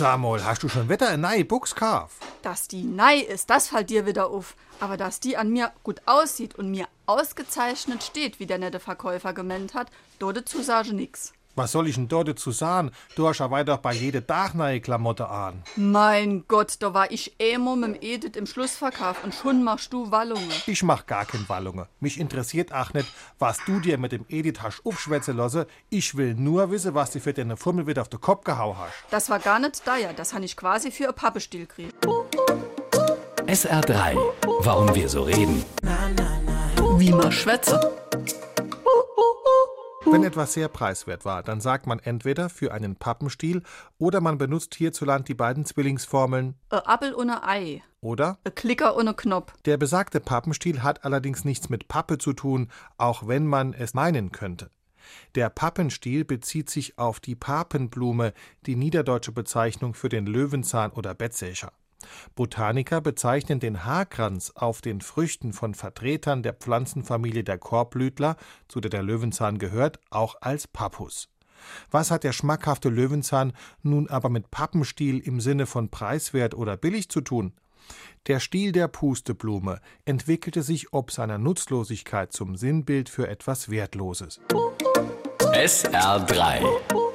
Samuel, hast du schon wieder eine neue Buchs gekauft? Dass die nei ist, das fällt dir wieder auf. Aber dass die an mir gut aussieht und mir ausgezeichnet steht, wie der nette Verkäufer gemeint hat, dort zu sage nix. Was soll ich denn dort dazu sagen? Du hast ja weiter bei jede Tag neue Klamotte an. Mein Gott, da war ich emo mit dem Edith im Schlussverkauf und schon machst du Wallungen. Ich mach gar kein Wallunge. Mich interessiert auch nicht, was du dir mit dem Edith hast aufschwätzen lassen. Ich will nur wissen, was du für deine Fummel wieder auf den Kopf gehauen hast. Das war gar nicht da, ja. Das han ich quasi für ein Pappestiel gekriegt. SR3. Warum wir so reden. Wie man schwätze. Wenn etwas sehr preiswert war, dann sagt man entweder für einen Pappenstiel oder man benutzt hierzulande die beiden Zwillingsformeln Ein Appel ohne Ei. oder Ein Klicker ohne Knopf. Der besagte Pappenstiel hat allerdings nichts mit Pappe zu tun, auch wenn man es meinen könnte. Der Pappenstiel bezieht sich auf die Papenblume, die niederdeutsche Bezeichnung für den Löwenzahn oder Bettsächer. Botaniker bezeichnen den Haarkranz auf den Früchten von Vertretern der Pflanzenfamilie der Korbblütler, zu der der Löwenzahn gehört, auch als Pappus. Was hat der schmackhafte Löwenzahn nun aber mit Pappenstiel im Sinne von preiswert oder billig zu tun? Der Stiel der Pusteblume entwickelte sich ob seiner Nutzlosigkeit zum Sinnbild für etwas Wertloses. SR3.